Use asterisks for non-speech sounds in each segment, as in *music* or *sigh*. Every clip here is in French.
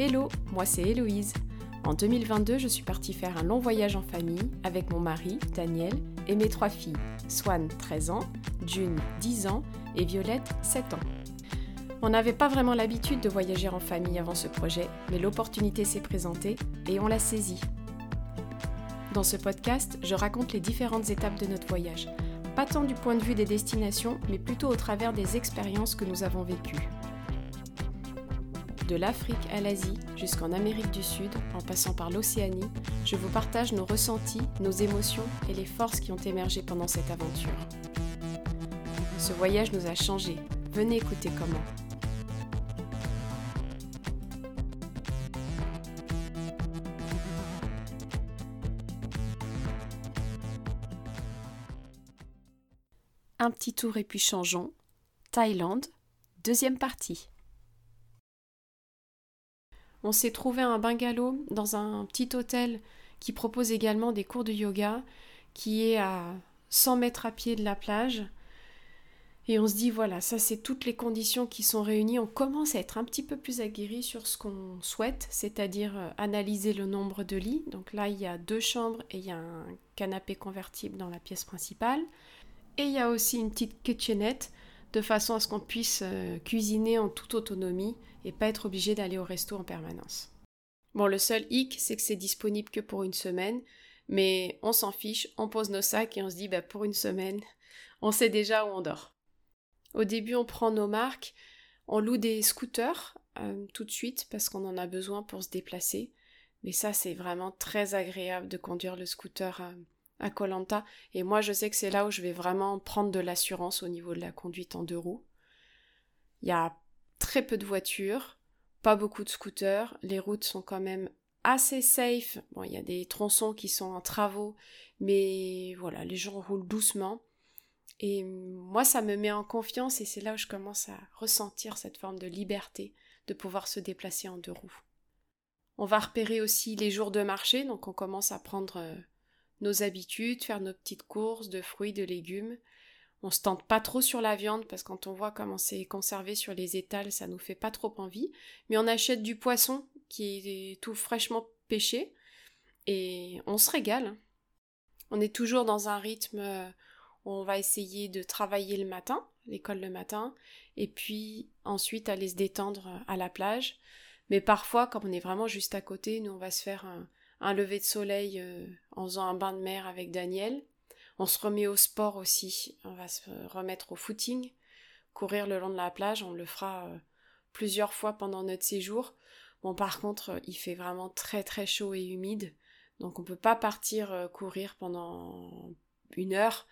Hello, moi c'est Héloïse. En 2022, je suis partie faire un long voyage en famille avec mon mari, Daniel, et mes trois filles, Swan, 13 ans, June, 10 ans, et Violette, 7 ans. On n'avait pas vraiment l'habitude de voyager en famille avant ce projet, mais l'opportunité s'est présentée et on l'a saisie. Dans ce podcast, je raconte les différentes étapes de notre voyage, pas tant du point de vue des destinations, mais plutôt au travers des expériences que nous avons vécues. De l'Afrique à l'Asie jusqu'en Amérique du Sud, en passant par l'Océanie, je vous partage nos ressentis, nos émotions et les forces qui ont émergé pendant cette aventure. Ce voyage nous a changés. Venez écouter comment. Un petit tour et puis changeons. Thaïlande, deuxième partie. On s'est trouvé un bungalow dans un petit hôtel qui propose également des cours de yoga, qui est à 100 mètres à pied de la plage. Et on se dit, voilà, ça c'est toutes les conditions qui sont réunies. On commence à être un petit peu plus aguerri sur ce qu'on souhaite, c'est-à-dire euh, analyser le nombre de lits. Donc là, il y a deux chambres et il y a un canapé convertible dans la pièce principale. Et il y a aussi une petite kitchenette de façon à ce qu'on puisse euh, cuisiner en toute autonomie et pas être obligé d'aller au resto en permanence. Bon, le seul hic, c'est que c'est disponible que pour une semaine, mais on s'en fiche, on pose nos sacs et on se dit, bah, pour une semaine, *laughs* on sait déjà où on dort. Au début, on prend nos marques, on loue des scooters euh, tout de suite parce qu'on en a besoin pour se déplacer, mais ça, c'est vraiment très agréable de conduire le scooter à, Colanta, et moi, je sais que c'est là où je vais vraiment prendre de l'assurance au niveau de la conduite en deux roues. Il y a très peu de voitures, pas beaucoup de scooters, les routes sont quand même assez safe. Bon, il y a des tronçons qui sont en travaux, mais voilà, les gens roulent doucement. Et moi, ça me met en confiance et c'est là où je commence à ressentir cette forme de liberté de pouvoir se déplacer en deux roues. On va repérer aussi les jours de marché, donc on commence à prendre euh, nos habitudes, faire nos petites courses de fruits, de légumes. On se tente pas trop sur la viande parce que quand on voit comment c'est conservé sur les étals, ça nous fait pas trop envie. Mais on achète du poisson qui est tout fraîchement pêché et on se régale. On est toujours dans un rythme euh, où on va essayer de travailler le matin, l'école le matin, et puis ensuite aller se détendre à la plage. Mais parfois, comme on est vraiment juste à côté, nous on va se faire un, un lever de soleil euh, en faisant un bain de mer avec Daniel. On se remet au sport aussi, on va se remettre au footing, courir le long de la plage, on le fera euh, plusieurs fois pendant notre séjour. Bon par contre, il fait vraiment très très chaud et humide, donc on peut pas partir euh, courir pendant une heure.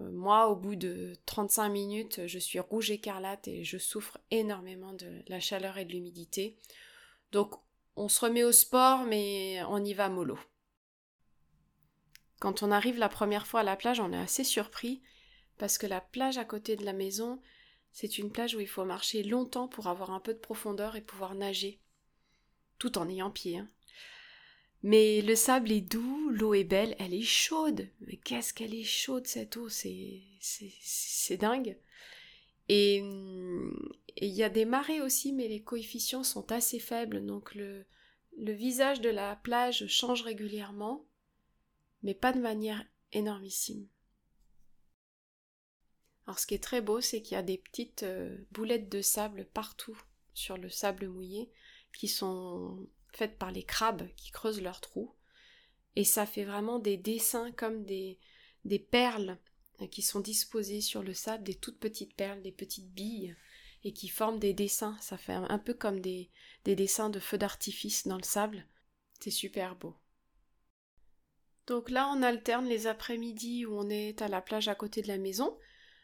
moi, au bout de 35 minutes, je suis rouge écarlate et je souffre énormément de la chaleur et de l'humidité. Donc on se remet au sport, mais on y va mollo. Quand on arrive la première fois à la plage, on est assez surpris parce que la plage à côté de la maison, c'est une plage où il faut marcher longtemps pour avoir un peu de profondeur et pouvoir nager, tout en ayant pied. Hein. Mais le sable est doux, l'eau est belle, elle est chaude. Mais qu'est-ce qu'elle est chaude cette eau, c'est dingue. Et il y a des marées aussi, mais les coefficients sont assez faibles, donc le visage de la plage change régulièrement mais pas de manière énormissime. Alors ce qui est très beau, c'est qu'il y a des petites euh, boulettes de sable partout sur le sable mouillé qui sont faites par les crabes qui creusent leurs trous. Et ça fait vraiment des dessins comme des, des perles qui sont disposées sur le sable, des toutes petites perles, des petites billes, et qui forment des dessins. Ça fait un peu comme des, des dessins de feux d'artifice dans le sable. C'est super beau. Donc là, on alterne les après-midi où on est à la plage à côté de la maison,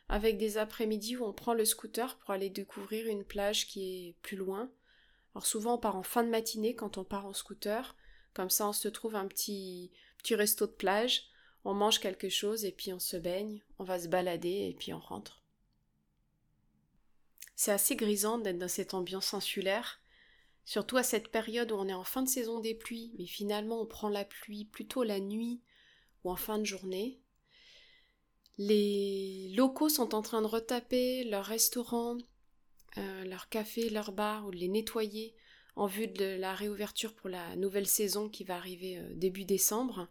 avec des après-midi où on prend le scooter pour aller découvrir une plage qui est plus loin. Alors souvent on part en fin de matinée quand on part en scooter, comme ça on se trouve un petit petit resto de plage, on mange quelque chose et puis on se baigne, on va se balader et puis on rentre. C'est assez grisant d'être dans cette ambiance insulaire, surtout à cette période où on est en fin de saison des pluies, mais finalement on prend la pluie plutôt la nuit ou en fin de journée. Les locaux sont en train de retaper leurs restaurants, euh, leurs cafés, leurs bars ou de les nettoyer en vue de la réouverture pour la nouvelle saison qui va arriver euh, début décembre.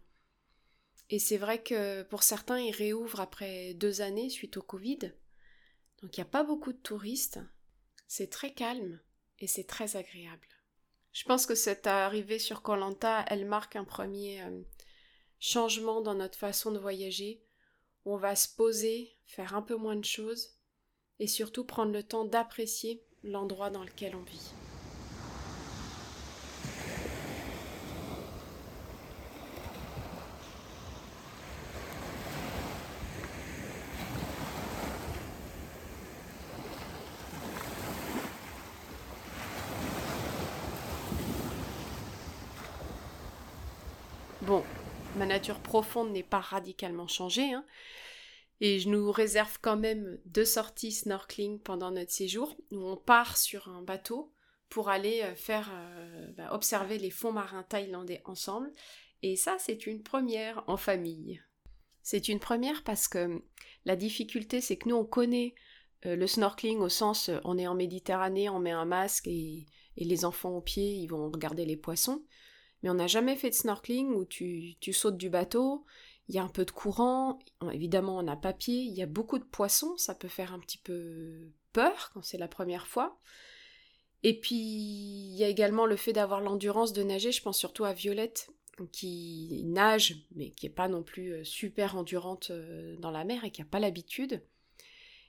Et c'est vrai que pour certains, ils réouvrent après deux années suite au Covid. Donc il n'y a pas beaucoup de touristes. C'est très calme et c'est très agréable. Je pense que cette arrivée sur Colanta, elle marque un premier euh, changement dans notre façon de voyager. on va se poser, faire un peu moins de choses et surtout prendre le temps d'apprécier l'endroit dans lequel on vit. Bon, ma nature profonde n'est pas radicalement changée, hein, et je nous réserve quand même deux sorties snorkeling pendant notre séjour, où on part sur un bateau pour aller euh, faire euh, bah, observer les fonds marins thaïlandais ensemble. Et ça, c'est une première en famille. C'est une première parce que la difficulté, c'est que nous, on connaît euh, le snorkeling au sens, on est en Méditerranée, on met un masque et, et les enfants au pied, ils vont regarder les poissons mais on n'a jamais fait de snorkeling où tu, sautes du bateau, il y a un peu de courant, évidemment on a papier, il y a beaucoup de poissons, ça peut faire un petit peu peur quand c'est la première fois. Et puis il y a également le fait d'avoir l'endurance de nager, je pense surtout à Violette qui nage mais qui n'est pas non plus euh, super endurante euh, dans la mer et qui n'a pas l'habitude.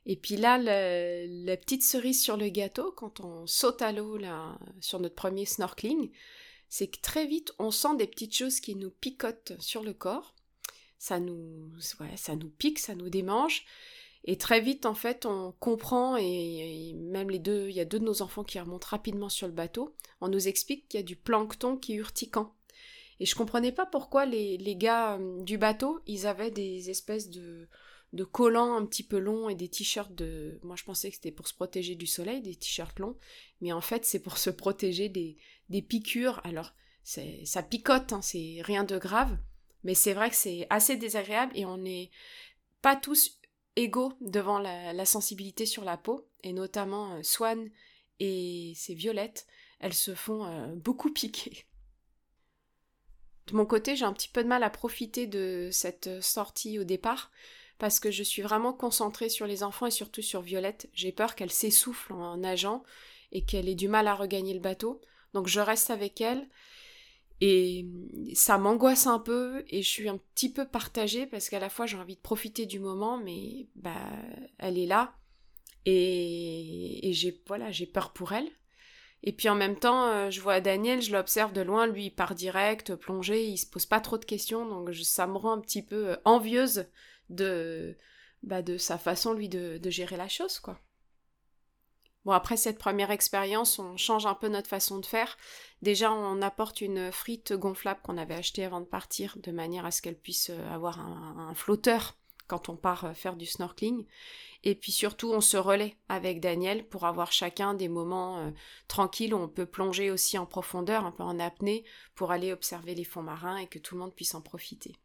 Et puis là, la, petite cerise sur le gâteau, quand on saute à l'eau sur notre premier snorkeling, c'est que très vite, on sent des petites choses qui nous picotent sur le corps. Ça nous, ça nous pique, ça nous démange. Et très vite, en fait, on comprend, et, même les deux, il y a deux de nos enfants qui remontent rapidement sur le bateau, on nous explique qu'il y a du plancton qui est. Et je comprenais pas pourquoi les, les gars euh, du bateau, ils avaient des espèces de, de collants un petit peu longs et des t-shirts de... Moi je pensais que c'était pour se protéger du soleil, des t-shirts longs, mais en fait c'est pour se protéger des, des piqûres. Alors ça picote, hein, c'est rien de grave, mais c'est vrai que c'est assez désagréable et on n'est pas tous égaux devant la, sensibilité sur la peau, et notamment euh, Swan et ses violettes, elles se font euh, beaucoup piquer. De mon côté, j'ai un petit peu de mal à profiter de cette sortie au départ, parce que je suis vraiment concentrée sur les enfants et surtout sur Violette. J'ai peur qu'elle s'essouffle en nageant et qu'elle ait du mal à regagner le bateau. Donc je reste avec elle et ça m'angoisse un peu et je suis un petit peu partagée parce qu'à la fois j'ai envie de profiter du moment mais bah elle est là et, j'ai voilà peur pour elle et puis en même temps, euh, je vois Daniel, je l'observe de loin, lui il part direct, plongé, il se pose pas trop de questions, donc ça me rend un petit peu euh, envieuse de, bah, de sa façon, lui, de, de gérer la chose, quoi. Après cette première expérience, on change un peu notre façon de faire. Déjà, on apporte une frite gonflable qu'on avait achetée avant de partir, de manière à ce qu'elle puisse euh, avoir un, flotteur quand on part euh, faire du snorkeling. Et puis surtout, on se relaie avec Daniel pour avoir chacun des moments euh, tranquilles où on peut plonger aussi en profondeur, un peu en apnée, pour aller observer les fonds marins et que tout le monde puisse en profiter.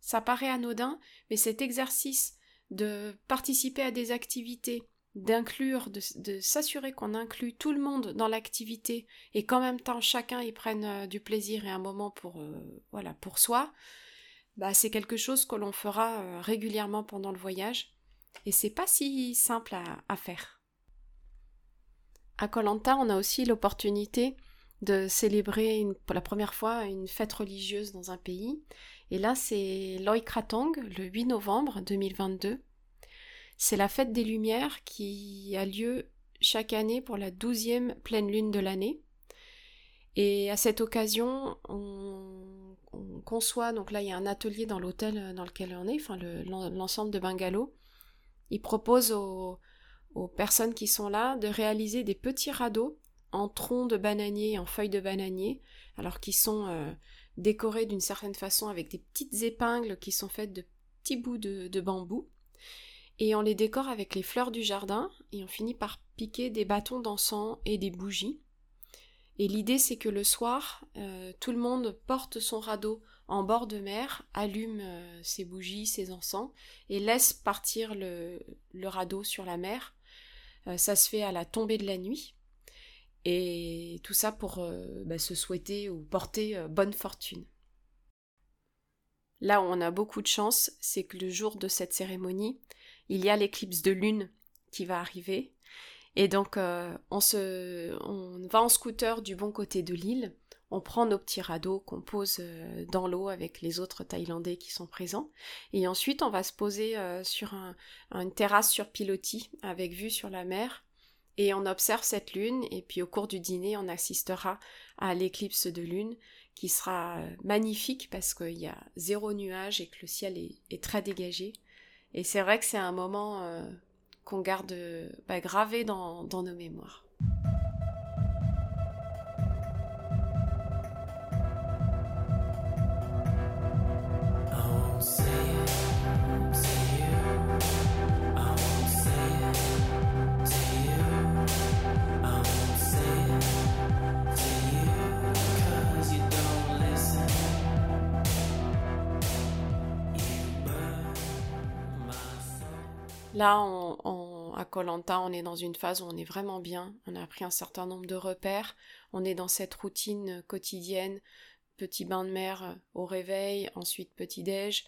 Ça paraît anodin, mais cet exercice de participer à des activités, d'inclure, de, s'assurer qu'on inclut tout le monde dans l'activité et qu'en même temps chacun y prenne euh, du plaisir et un moment pour euh, voilà pour soi, bah c'est quelque chose que l'on fera euh, régulièrement pendant le voyage et c'est pas si simple à, faire. À Colanta, on a aussi l'opportunité de célébrer pour la première fois une fête religieuse dans un pays et là, c'est Loi Kratong, le 8 novembre 2022. C'est la fête des Lumières qui a lieu chaque année pour la douzième pleine lune de l'année. Et à cette occasion, on, conçoit, donc là il y a un atelier dans l'hôtel dans lequel on est, enfin l'ensemble de bungalows. Il propose aux, personnes qui sont là de réaliser des petits radeaux en troncs de bananier, en feuilles de bananier, alors qu'ils sont euh, décorés d'une certaine façon avec des petites épingles qui sont faites de petits bouts de, bambou. Et on les décore avec les fleurs du jardin et on finit par piquer des bâtons d'encens et des bougies. Et l'idée c'est que le soir, euh, tout le monde porte son radeau en bord de mer, allume euh, ses bougies, ses encens, et laisse partir le, radeau sur la mer. Euh, ça se fait à la tombée de la nuit. Et tout ça pour bah, se souhaiter ou porter bonne fortune. Là où on a beaucoup de chance, c'est que le jour de cette cérémonie, il y a l'éclipse de lune qui va arriver. Et donc, euh, on, se, va en scooter du bon côté de l'île. On prend nos petits radeaux qu'on pose euh, dans l'eau avec les autres Thaïlandais qui sont présents. Et ensuite, on va se poser euh, sur une terrasse sur pilotis avec vue sur la mer. Et on observe cette lune. Et puis, au cours du dîner, on assistera à l'éclipse de lune qui sera magnifique parce qu'il y a zéro nuage et que le ciel est, très dégagé. Et c'est vrai que c'est un moment qu'on garde bah, gravé dans nos mémoires. Là, on, à Colanta, on est dans une phase où on est vraiment bien. On a pris un certain nombre de repères. On est dans cette routine quotidienne, petit bain de mer euh, au réveil, ensuite petit déj.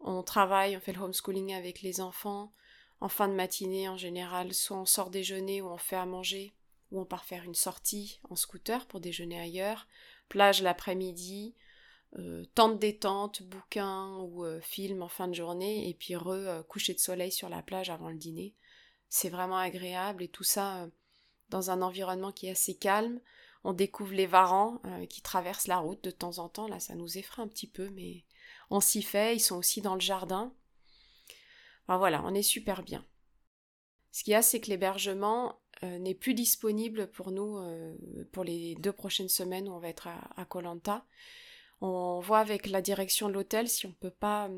On travaille, on fait le homeschooling avec les enfants. En fin de matinée, en général, soit on sort déjeuner ou on fait à manger, ou on part faire une sortie en scooter pour déjeuner ailleurs. Plage l'après-midi, euh, temps de détente, bouquin ou euh, film en fin de journée, et puis re euh, coucher de soleil sur la plage avant le dîner. C'est vraiment agréable et tout ça dans un environnement qui est assez calme. On découvre les varans qui traversent la route de temps en temps. Là, ça nous effraie un petit peu, mais on s'y fait. Ils sont aussi dans le jardin. Enfin, voilà, on est super bien. Ce qu'il y a, c'est que l'hébergement n'est plus disponible pour nous pour les deux prochaines semaines où on va être à Colanta. On voit avec la direction de l'hôtel si on peut pas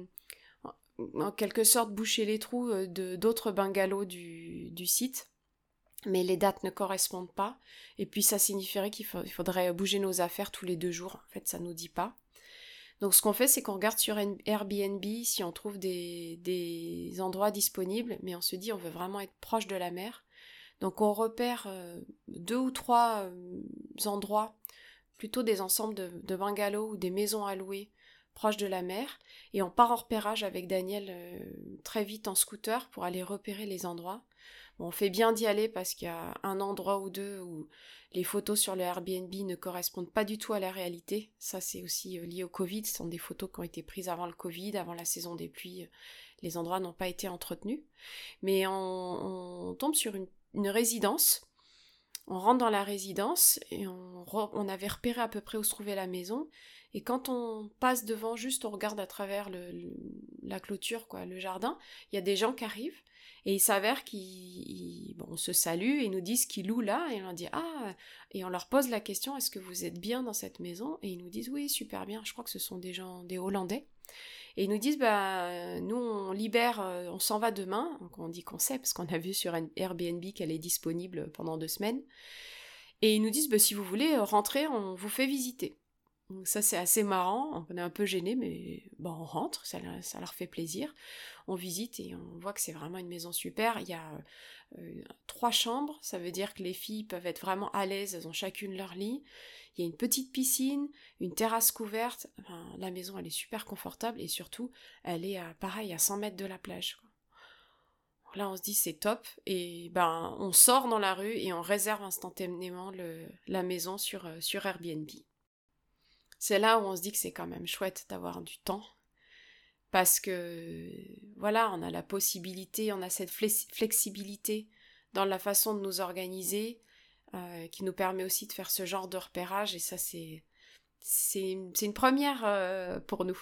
en quelque sorte boucher les trous euh, de d'autres bungalows du, site. Mais les dates ne correspondent pas. Et puis ça signifierait qu'il faudrait bouger nos affaires tous les deux jours. En fait, ça nous dit pas. Donc ce qu'on fait, c'est qu'on regarde sur Airbnb si on trouve des, des, endroits disponibles, mais on se dit on veut vraiment être proche de la mer. Donc on repère euh, deux ou trois euh, endroits plutôt des ensembles de, bungalows ou des maisons à louer proches de la mer, et on part en repérage avec Daniel euh, très vite en scooter pour aller repérer les endroits. on fait bien d'y aller parce qu'il y a un endroit ou deux où les photos sur le Airbnb ne correspondent pas du tout à la réalité. Ça, c'est aussi euh, lié au Covid. Ce sont des photos qui ont été prises avant le Covid, avant la saison des pluies. Les endroits n'ont pas été entretenus. Mais on, tombe sur une résidence on rentre dans la résidence et on, avait repéré à peu près où se trouvait la maison. Et quand on passe devant, juste on regarde à travers la clôture, quoi, le jardin, il y a des gens qui arrivent et il s'avère qu'ils bon, se saluent et nous disent qu'ils louent là et on leur dit ah et on leur pose la question est-ce que vous êtes bien dans cette maison? Et ils nous disent oui super bien. Je crois que ce sont des gens des Hollandais. Et ils nous disent, bah, nous, on libère, euh, on s'en va demain. Donc on dit qu'on sait, parce qu'on a vu sur Airbnb qu'elle est disponible pendant deux semaines. Et ils nous disent, bah, si vous voulez rentrer, on vous fait visiter. Ça c'est assez marrant, on est un peu gêné, mais bon, on rentre, ça, ça, leur fait plaisir. On visite et on voit que c'est vraiment une maison super. Il y a euh, trois chambres, ça veut dire que les filles peuvent être vraiment à l'aise, elles ont chacune leur lit. Il y a une petite piscine, une terrasse couverte. la maison, elle est super confortable et surtout, elle est à, pareil à 100 mètres de la plage. Là, on se dit c'est top et ben on sort dans la rue et on réserve instantanément la maison sur, euh, sur Airbnb. C'est là où on se dit que c'est quand même chouette d'avoir du temps parce que voilà, on a la possibilité, on a cette flexibilité dans la façon de nous organiser euh, qui nous permet aussi de faire ce genre de repérage et ça c'est c'est une première euh, pour nous.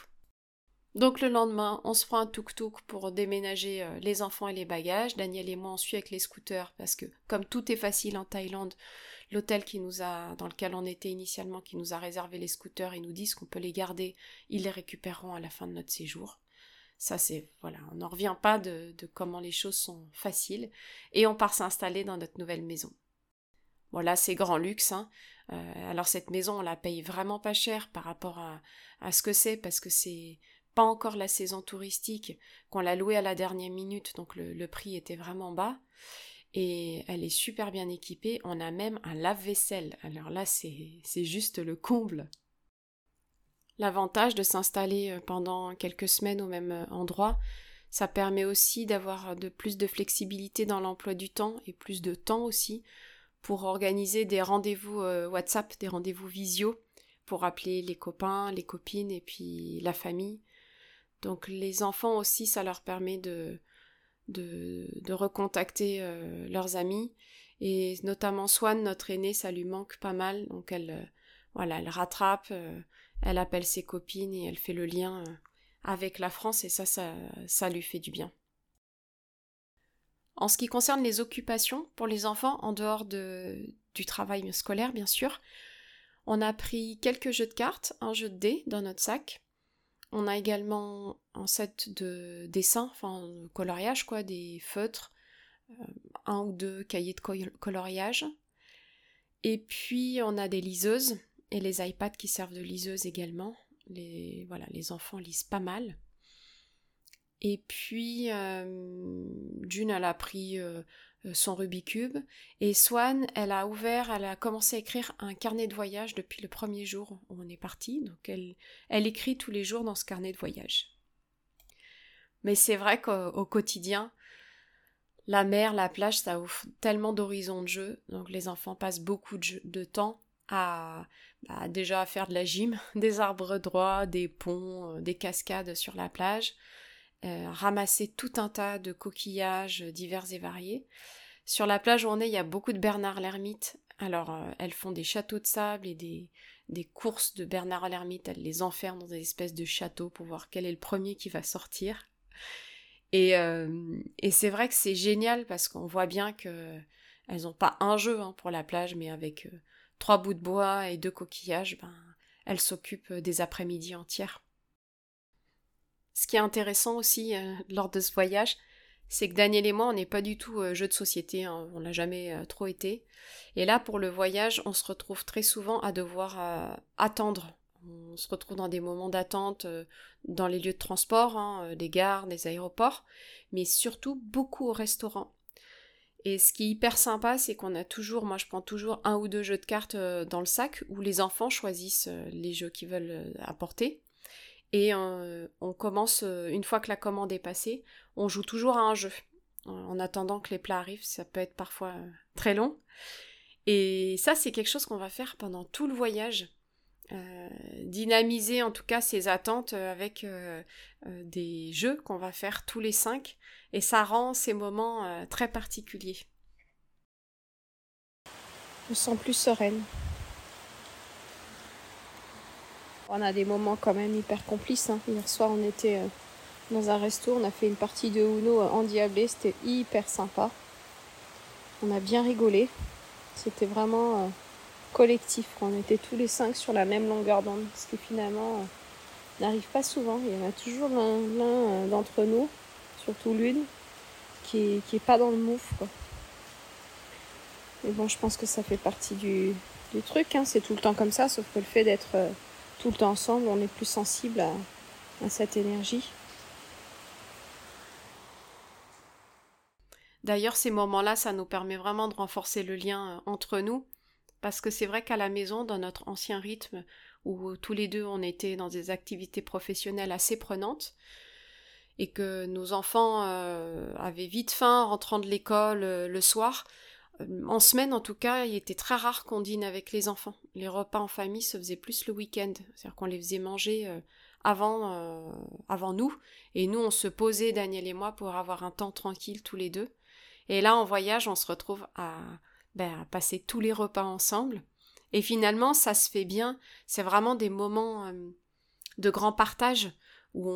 Donc le lendemain, on se prend un tuk-tuk pour déménager euh, les enfants et les bagages. Daniel et moi on suit avec les scooters parce que comme tout est facile en Thaïlande, l'hôtel qui nous a dans lequel on était initialement qui nous a réservé les scooters, ils nous disent qu'on peut les garder, ils les récupéreront à la fin de notre séjour. Ça c'est voilà, on n'en revient pas de, comment les choses sont faciles et on part s'installer dans notre nouvelle maison. Voilà, c'est grand luxe. Hein. Euh, alors cette maison, on la paye vraiment pas cher par rapport à ce que c'est, parce que c'est pas encore la saison touristique, qu'on l'a louée à la dernière minute, donc le, prix était vraiment bas. et elle est super bien équipée. On a même un lave-vaisselle. Alors là, c'est juste le comble. L'avantage de s'installer euh, pendant quelques semaines au même euh, endroit, ça permet aussi d'avoir de plus de flexibilité dans l'emploi du temps et plus de temps aussi pour organiser des rendez-vous euh, WhatsApp, des rendez-vous visio pour appeler les copains, les copines et puis la famille. Donc les enfants aussi, ça leur permet de, recontacter leurs amis. Et notamment Swan, notre aînée, ça lui manque pas mal. Donc elle, elle rattrape, elle appelle ses copines et elle fait le lien euh, avec la France et ça, ça, lui fait du bien. En ce qui concerne les occupations pour les enfants, en dehors de, du travail scolaire bien sûr, on a pris quelques jeux de cartes, un jeu de dés dans notre sac. On a également un set de dessins, enfin de coloriage quoi, des feutres, euh, un ou deux cahiers de coloriage. Et puis on a des liseuses et les iPads qui servent de liseuse également. Les, enfants lisent pas mal. Et puis, euh, June, elle a pris euh, son Rubik's Cube. Et Swan, elle a ouvert, elle a commencé à écrire un carnet de voyage depuis le premier jour où on est parti. Donc, elle, elle écrit tous les jours dans ce carnet de voyage. Mais c'est vrai qu'au quotidien, la mer, la plage, ça offre tellement d'horizons de jeu. Donc, les enfants passent beaucoup de, de temps à bah, déjà à faire de la gym, *laughs* des arbres droits, des ponts, euh, des cascades sur la plage, euh, ramasser tout un tas de coquillages divers et variés. Sur la plage où on est, il y a beaucoup de Bernard l'ermite. Alors, euh, elles font des châteaux de sable et des, des courses de Bernard l'ermite. Elles les enferment dans des espèces de châteaux pour voir quel est le premier qui va sortir. Et, et c'est vrai que c'est génial parce qu'on voit bien que elles n'ont pas un jeu hein, pour la plage, mais avec trois bouts de bois et deux coquillages, ben, elle s'occupe des après-midi entières. Ce qui est intéressant aussi euh, lors de ce voyage, c'est que Daniel et moi, on n'est pas du tout euh, jeu de société, hein, on l'a jamais euh, trop été. Et là, pour le voyage, on se retrouve très souvent à devoir attendre. On se retrouve dans des moments d'attente dans les lieux de transport, hein, des gares, des aéroports, mais surtout beaucoup au restaurant. Et ce qui est hyper sympa, c'est qu'on a toujours, moi je prends toujours un ou deux jeux de cartes euh, dans le sac où les enfants choisissent euh, les jeux qu'ils veulent euh, apporter. Et on commence, une fois que la commande est passée, on joue toujours à un jeu. En attendant que les plats arrivent, ça peut être parfois très long. Et ça, c'est quelque chose qu'on va faire pendant tout le voyage. dynamiser en tout cas ses attentes avec des jeux qu'on va faire tous les cinq et ça rend ces moments euh, très particuliers. Je me sens plus sereine. On a des moments quand même hyper complices. Hein. Hier soir, on était euh, dans un resto, on a fait une partie de Uno euh, endiablée, c'était hyper sympa. On a bien rigolé. C'était vraiment collectif. On était tous les cinq sur la même longueur d'onde, ce qui finalement n'arrive pas souvent. Il y en a toujours l'un d'entre nous surtout l'une, qui qui est pas dans le mouf. Quoi. Mais bon, je pense que ça fait partie du, du truc, hein. c'est tout le temps comme ça, sauf que le fait d'être euh, tout le temps ensemble, on est plus sensible à, cette énergie. D'ailleurs, ces moments-là, ça nous permet vraiment de renforcer le lien euh, entre nous, parce que c'est vrai qu'à la maison, dans notre ancien rythme, où tous les deux on était dans des activités professionnelles assez prenantes, et que nos enfants euh, avaient vite faim en rentrant de l'école euh, le soir. Euh, en semaine, en tout cas, il était très rare qu'on dîne avec les enfants. Les repas en famille se faisaient plus le week-end, c'est-à-dire qu'on les faisait manger avant, avant nous, et nous on se posait, Daniel et moi, pour avoir un temps tranquille tous les deux. Et là, en voyage, on se retrouve à, ben, passer tous les repas ensemble. Et finalement, ça se fait bien. C'est vraiment des moments de grand partage où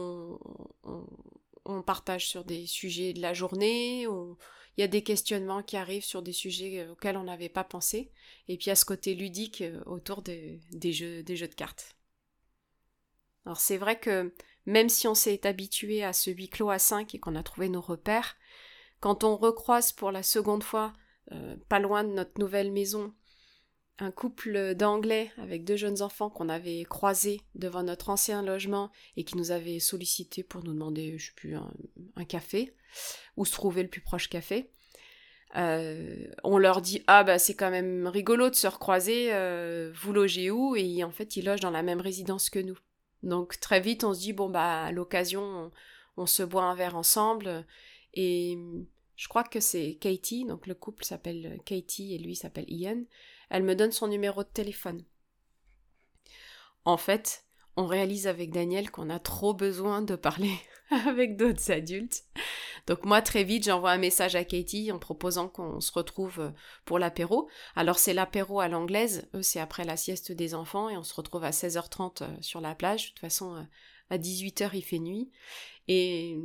on, partage sur des sujets de la journée, où il y a des questionnements qui arrivent sur des sujets euh, auxquels on n'avait pas pensé, et puis à ce côté ludique euh, autour des, jeux, des jeux de cartes. Alors c'est vrai que même si on s'est habitué à ce huis clos à 5 et qu'on a trouvé nos repères, quand on recroise pour la seconde fois, euh, pas loin de notre nouvelle maison, un couple d'Anglais avec deux jeunes enfants qu'on avait croisés devant notre ancien logement et qui nous avaient sollicité pour nous demander, je sais plus, un, café, où se trouvait le plus proche café. on leur dit ah bah c'est quand même rigolo de se recroiser, vous logez où? Et en fait ils logent dans la même résidence que nous. Donc très vite on se dit bon bah à l'occasion on, se boit un verre ensemble et je crois que c'est Katie, donc le couple s'appelle Katie et lui s'appelle Ian. Elle me donne son numéro de téléphone. En fait, on réalise avec Daniel qu'on a trop besoin de parler *laughs* avec d'autres adultes. Donc moi très vite j'envoie un message à Katie en proposant qu'on se retrouve euh, pour l'apéro. Alors c'est l'apéro à l'anglaise, eux c'est après la sieste des enfants et on se retrouve à 16h30 euh, sur la plage. De toute façon euh, à 18h il fait nuit. Et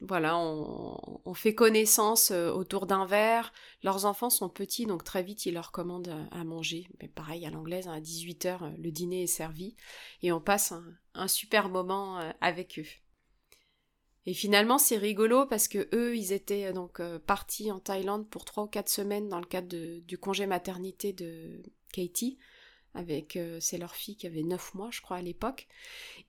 voilà, on, fait connaissance autour d'un verre. Leurs enfants sont petits, donc très vite ils leur commandent à manger. Mais pareil, à l'anglaise, à 18h, le dîner est servi. Et on passe un super moment avec eux. Et finalement, c'est rigolo parce que eux, ils étaient euh, donc euh, partis en Thaïlande pour trois ou quatre semaines dans le cadre du congé maternité de Katie. Avec, euh, c'est leur fille qui avait neuf mois, je crois, à l'époque.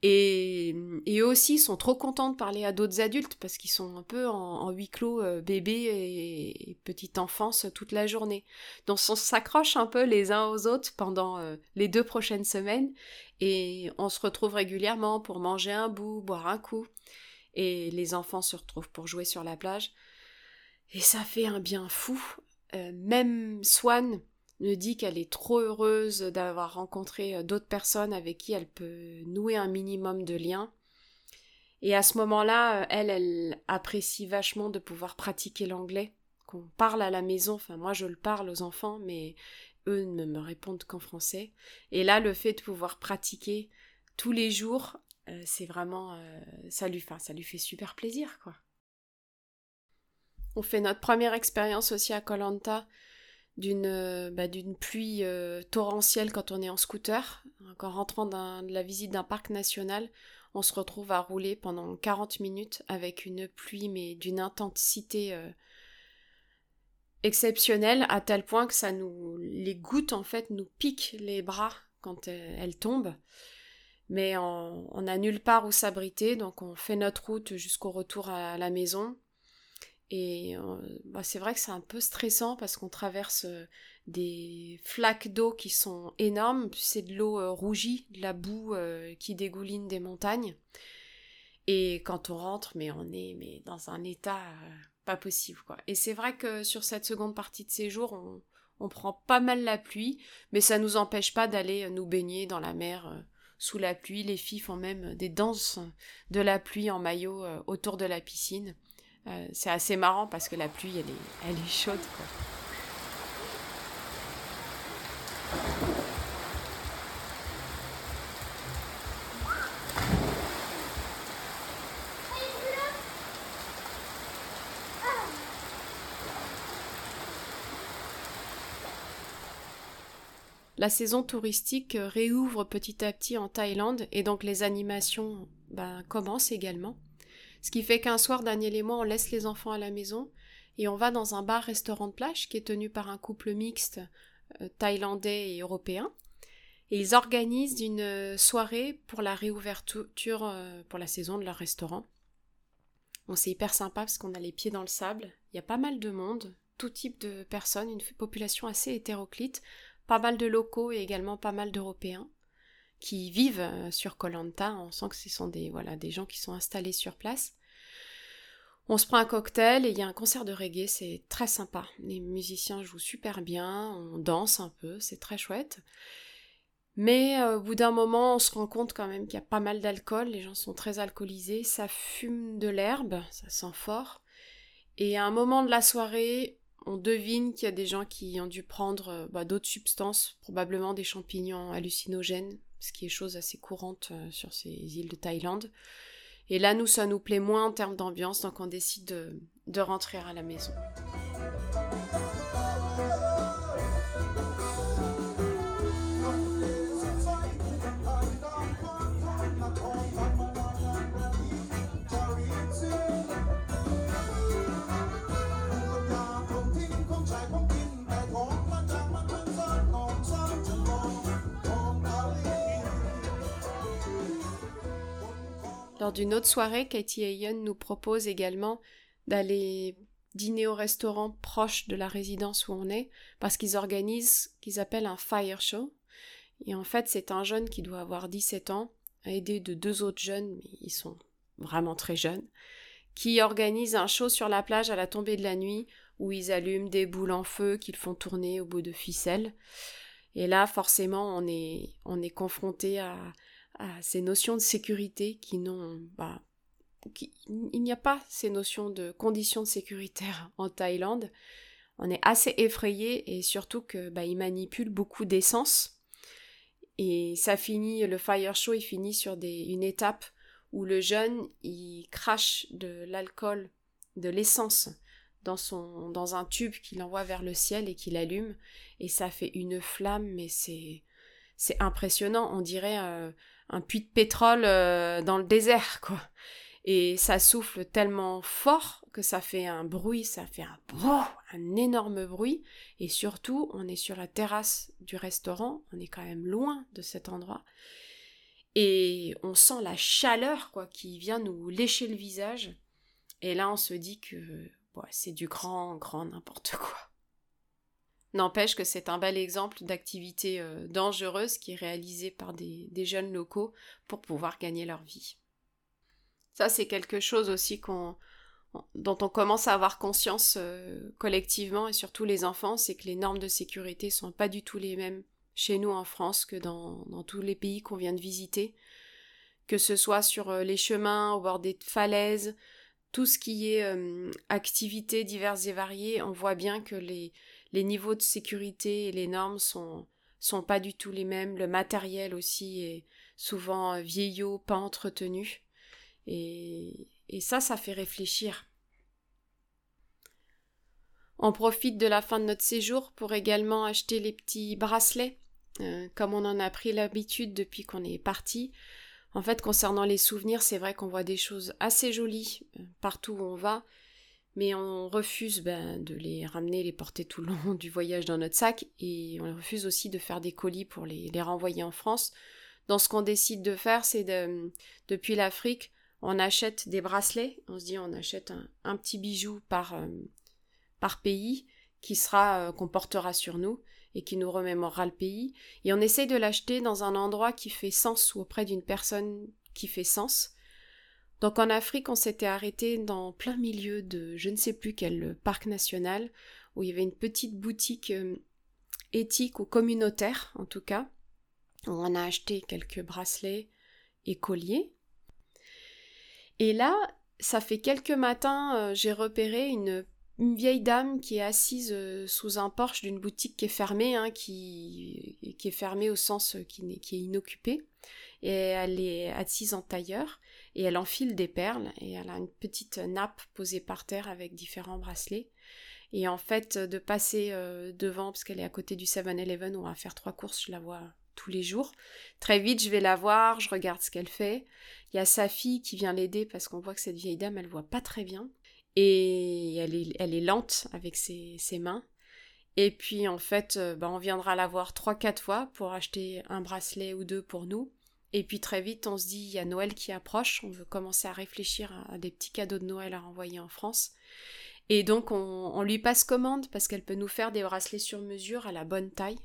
Et, eux aussi sont trop contents de parler à d'autres adultes parce qu'ils sont un peu en, huis clos, bébé et, petite enfance toute la journée. Donc on s'accroche un peu les uns aux autres pendant les deux prochaines semaines et on se retrouve régulièrement pour manger un bout, boire un coup et les enfants se retrouvent pour jouer sur la plage. Et ça fait un bien fou. Euh, même Swan me dit qu'elle est trop heureuse d'avoir rencontré euh, d'autres personnes avec qui elle peut nouer un minimum de liens. Et à ce moment-là, euh, elle, elle apprécie vachement de pouvoir pratiquer l'anglais, qu'on parle à la maison. Enfin, moi, je le parle aux enfants, mais eux ne me répondent qu'en français. Et là, le fait de pouvoir pratiquer tous les jours euh, c'est vraiment ça lui ça lui fait super plaisir quoi. On fait notre première expérience aussi à Colanta d'une euh, bah, d'une pluie torrentielle quand on est en scooter. En rentrant de la visite d'un parc national, on se retrouve à rouler pendant 40 minutes avec une pluie mais d'une intensité exceptionnelle à tel point que ça nous les gouttes en fait nous piquent les bras quand elles tombent mais on n'a nulle part où s'abriter, donc on fait notre route jusqu'au retour à la maison. Et euh, bah, c'est vrai que c'est un peu stressant parce qu'on traverse euh, des flaques d'eau qui sont énormes, c'est de l'eau euh, rougie, de la boue qui dégouline des montagnes. Et quand on rentre, mais on est dans un état pas possible quoi. Et c'est vrai que sur cette seconde partie de séjour, on, on prend pas mal la pluie, mais ça nous empêche pas d'aller nous baigner dans la mer sous la pluie. Les filles font même des danses de la pluie en maillot autour de la piscine. Euh, c'est assez marrant parce que la pluie, elle est, elle est chaude. la saison touristique réouvre petit à petit en Thaïlande et donc les animations ben, commencent également. Ce qui fait qu'un soir, Daniel et moi, on laisse les enfants à la maison et on va dans un bar-restaurant de plage qui est tenu par un couple mixte euh, thaïlandais et européen. Ils organisent une soirée pour la réouverture euh, pour la saison de leur restaurant. Bon, c'est hyper sympa parce qu'on a les pieds dans le sable. Il y a pas mal de monde, tout type de personnes, une population assez hétéroclite pas mal de locaux et également pas mal d'Européens qui vivent euh, sur Colanta. On sent que ce sont des, voilà, des gens qui sont installés sur place. On se prend un cocktail et il y a un concert de reggae, c'est très sympa. Les musiciens jouent super bien, on danse un peu, c'est très chouette. Mais euh, au bout d'un moment, on se rend compte quand même qu'il y a pas mal d'alcool, les gens sont très alcoolisés, ça fume de l'herbe, ça sent fort. Et à un moment de la soirée, on devine qu'il y a des gens qui ont dû prendre euh, bah, d'autres substances, probablement des champignons hallucinogènes, ce qui est chose assez courante euh, sur ces îles de Thaïlande. Et là, nous, ça nous plaît moins en termes d'ambiance, donc on décide de rentrer à la maison. Lors d'une autre soirée, Katie Ian nous proposent également d'aller dîner au restaurant proche de la résidence où on est, parce qu'ils organisent ce qu'ils appellent un fire show. Et en fait, c'est un jeune qui doit avoir 17 ans, aidé de deux autres jeunes, mais ils sont vraiment très jeunes, qui organise un show sur la plage à la tombée de la nuit, où ils allument des boules en feu qu'ils font tourner au bout de ficelles. Et là, forcément, on est, on est confronté à, à ces notions de sécurité qui n'ont bah, il n'y a pas ces notions de conditions sécuritaires *laughs* en Thaïlande. On est assez effrayé et surtout que bah, manipulent beaucoup d'essence. Et ça finit, le fire show, il finit sur des, une étape où le jeune, il crache de l'alcool, de l'essence dans dans un tube qu'il envoie vers le ciel et qu'il allume et ça fait une flamme mais c'est c'est impressionnant on dirait euh, un puits de pétrole euh, dans le désert quoi. Et ça souffle tellement fort que ça fait un bruit, ça fait un un énorme bruit, et surtout on est sur la terrasse du restaurant, on est quand même loin de cet endroit, et on sent la chaleur quoi qui vient nous lécher le visage, et là on se dit que c'est du grand grand n'importe quoi. N'empêche que c'est un bel exemple d'activité euh, dangereuse qui est réalisée par des jeunes locaux pour pouvoir gagner leur vie. Ça, c'est quelque chose aussi dont on commence à avoir conscience euh, collectivement et surtout les enfants, c'est que les normes de sécurité sont pas du tout les mêmes chez nous en France que dans, tous les pays qu'on vient de visiter, que ce soit sur euh, les chemins, au bord des falaises, tout ce qui est activités diverses et variées, on voit bien que les, les niveaux de sécurité et les normes sont, sont pas du tout les mêmes, le matériel aussi est souvent vieillot, pas entretenu. Et, ça, ça fait réfléchir. On profite de la fin de notre séjour pour également acheter les petits bracelets, euh, comme on en a pris l'habitude depuis qu'on est parti. En fait, concernant les souvenirs, c'est vrai qu'on voit des choses assez jolies euh, partout où on va, mais on refuse ben, de les ramener, les porter tout le long *laughs* du voyage dans notre sac, et on refuse aussi de faire des colis pour les, renvoyer en France. Donc ce qu'on décide de faire, c'est de, depuis l'Afrique, on achète des bracelets, on se dit on achète un, petit bijou par, euh, par pays qui sera euh, qu'on portera sur nous et qui nous remémorera le pays et on essaye de l'acheter dans un endroit qui fait sens ou auprès d'une personne qui fait sens. Donc en Afrique, on s'était arrêté dans plein milieu de je ne sais plus quel parc national où il y avait une petite boutique euh, éthique ou communautaire en tout cas. On a acheté quelques bracelets et colliers. Et là, ça fait quelques matins, euh, j'ai repéré une, vieille dame qui est assise euh, sous un porche d'une boutique qui est fermée, hein, qui, est fermée au sens euh, qui est inoccupée. Et elle est assise en tailleur et elle enfile des perles et elle a une petite nappe posée par terre avec différents bracelets. Et en fait, de passer devant, parce qu'elle est à côté du 7-Eleven, on va faire trois courses, je la vois tous les jours. Très vite, je vais la voir, je regarde ce qu'elle fait. Il y a sa fille qui vient l'aider parce qu'on voit que cette vieille dame, elle voit pas très bien. Et elle est, lente avec ses, mains. Et puis, en fait, euh, bah, on viendra la voir trois, quatre fois pour acheter un bracelet ou deux pour nous. Et puis très vite, on se dit, il y a Noël qui approche, on veut commencer à réfléchir à, des petits cadeaux de Noël à renvoyer en France. Et donc, on, lui passe commande parce qu'elle peut nous faire des bracelets sur mesure à la bonne taille.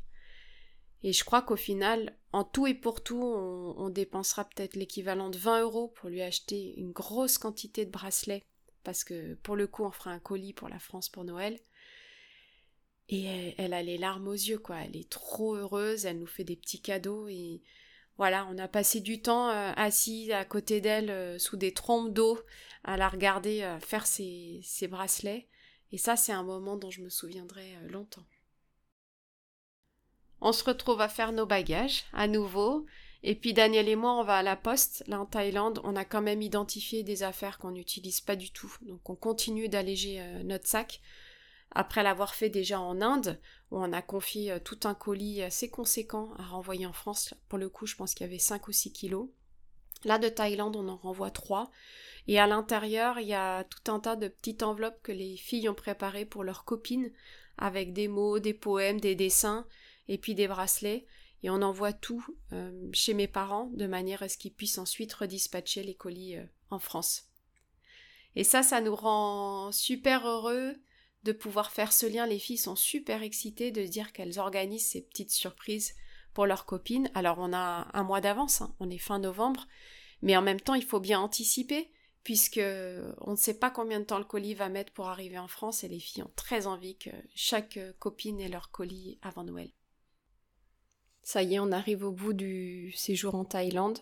Et je crois qu'au final, en tout et pour tout, on, dépensera peut-être l'équivalent de 20 euros pour lui acheter une grosse quantité de bracelets, parce que pour le coup, on fera un colis pour la France pour Noël. Et elle, a les larmes aux yeux, quoi. Elle est trop heureuse, elle nous fait des petits cadeaux et voilà, on a passé du temps euh, assis à côté d'elle euh, sous des trompes d'eau à la regarder euh, faire ses, ses bracelets. Et ça, c'est un moment dont je me souviendrai longtemps. On se retrouve à faire nos bagages à nouveau. Et puis Daniel et moi, on va à la poste. Là en Thaïlande, on a quand même identifié des affaires qu'on n'utilise pas du tout. Donc on continue d'alléger notre sac. Après l'avoir fait déjà en Inde, où on a confié euh, tout un colis assez conséquent à renvoyer en France. Pour le coup, je pense qu'il y avait 5 ou 6 kilos. Là de Thaïlande, on en renvoie 3. Et à l'intérieur, il y a tout un tas de petites enveloppes que les filles ont préparées pour leurs copines, avec des mots, des poèmes, des dessins et puis des bracelets, et on envoie tout euh, chez mes parents de manière à ce qu'ils puissent ensuite redispatcher les colis euh, en France. Et ça, ça nous rend super heureux pouvoir faire ce lien. Les filles sont super excitées de dire qu'elles organisent ces petites surprises pour leurs copines. Alors on a un mois d'avance, hein. on est fin novembre, mais en même temps il faut bien anticiper puisque on ne sait pas combien de temps le colis va mettre pour arriver en France et les filles ont très envie que chaque copine ait leur colis avant Noël. Ça y est, on arrive au bout du séjour en Thaïlande.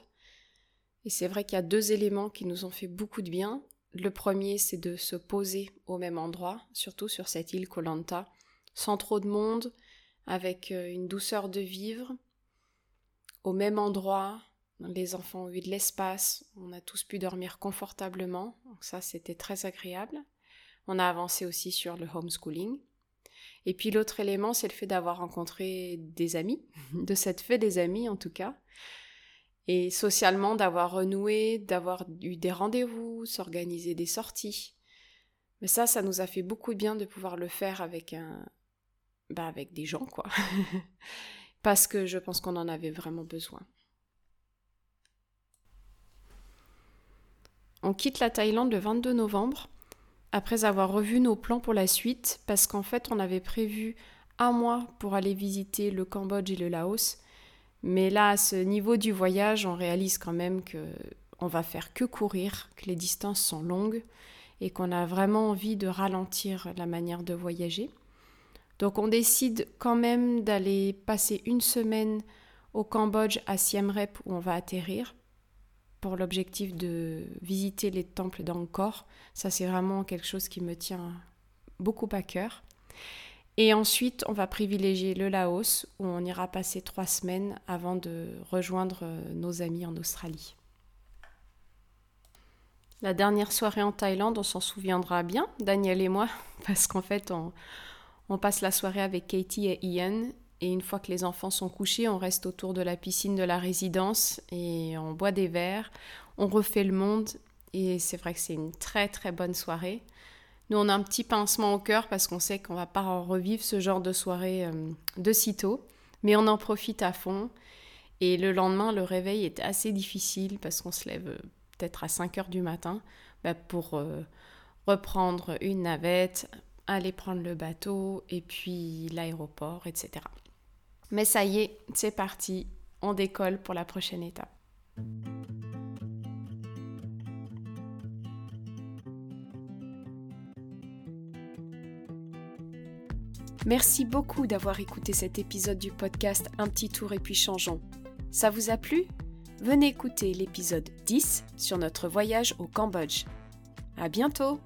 Et c'est vrai qu'il y a deux éléments qui nous ont fait beaucoup de bien. Le premier, c'est de se poser au même endroit, surtout sur cette île Koh Lanta, sans trop de monde, avec euh, une douceur de vivre, au même endroit. Les enfants ont eu de l'espace, on a tous pu dormir confortablement, donc ça c'était très agréable. On a avancé aussi sur le homeschooling. Et puis l'autre élément, c'est le fait d'avoir rencontré des amis, *laughs* de cette fait des amis en tout cas, et socialement d'avoir renoué, d'avoir eu des rendez-vous, s'organiser des sorties. Mais ça, ça nous a fait beaucoup de bien de pouvoir le faire avec un, bah avec des gens quoi, *laughs* parce que je pense qu'on en avait vraiment besoin. On quitte la Thaïlande le 22 novembre, après avoir revu nos plans pour la suite, parce qu'en fait on avait prévu un mois pour aller visiter le Cambodge et le Laos, mais là, à ce niveau du voyage, on réalise quand même que on va faire que courir, que les distances sont longues et qu'on a vraiment envie de ralentir la manière de voyager. Donc on décide quand même d'aller passer une semaine au Cambodge à Siem Reap où on va atterrir pour l'objectif de visiter les temples d'Angkor. Ça c'est vraiment quelque chose qui me tient beaucoup à cœur. Et ensuite, on va privilégier le Laos, où on ira passer trois semaines avant de rejoindre euh, nos amis en Australie. La dernière soirée en Thaïlande, on s'en souviendra bien, Daniel et moi, *laughs* parce qu'en fait, on, on, passe la soirée avec Katie et Ian. Et une fois que les enfants sont couchés, on reste autour de la piscine de la résidence et on boit des verres, on refait le monde. Et c'est vrai que c'est une très très bonne soirée. Nous, on a un petit pincement au cœur parce qu'on sait qu'on va pas revivre ce genre de soirée euh, de sitôt, mais on en profite à fond. Et le lendemain, le réveil est assez difficile parce qu'on se lève euh, peut-être à 5 heures du matin bah, pour euh, reprendre une navette, aller prendre le bateau et puis l'aéroport, etc. Mais ça y est, c'est parti, on décolle pour la prochaine étape. Merci beaucoup d'avoir écouté cet épisode du podcast Un petit tour et puis changeons. Ça vous a plu? Venez écouter l'épisode 10 sur notre voyage au Cambodge. À bientôt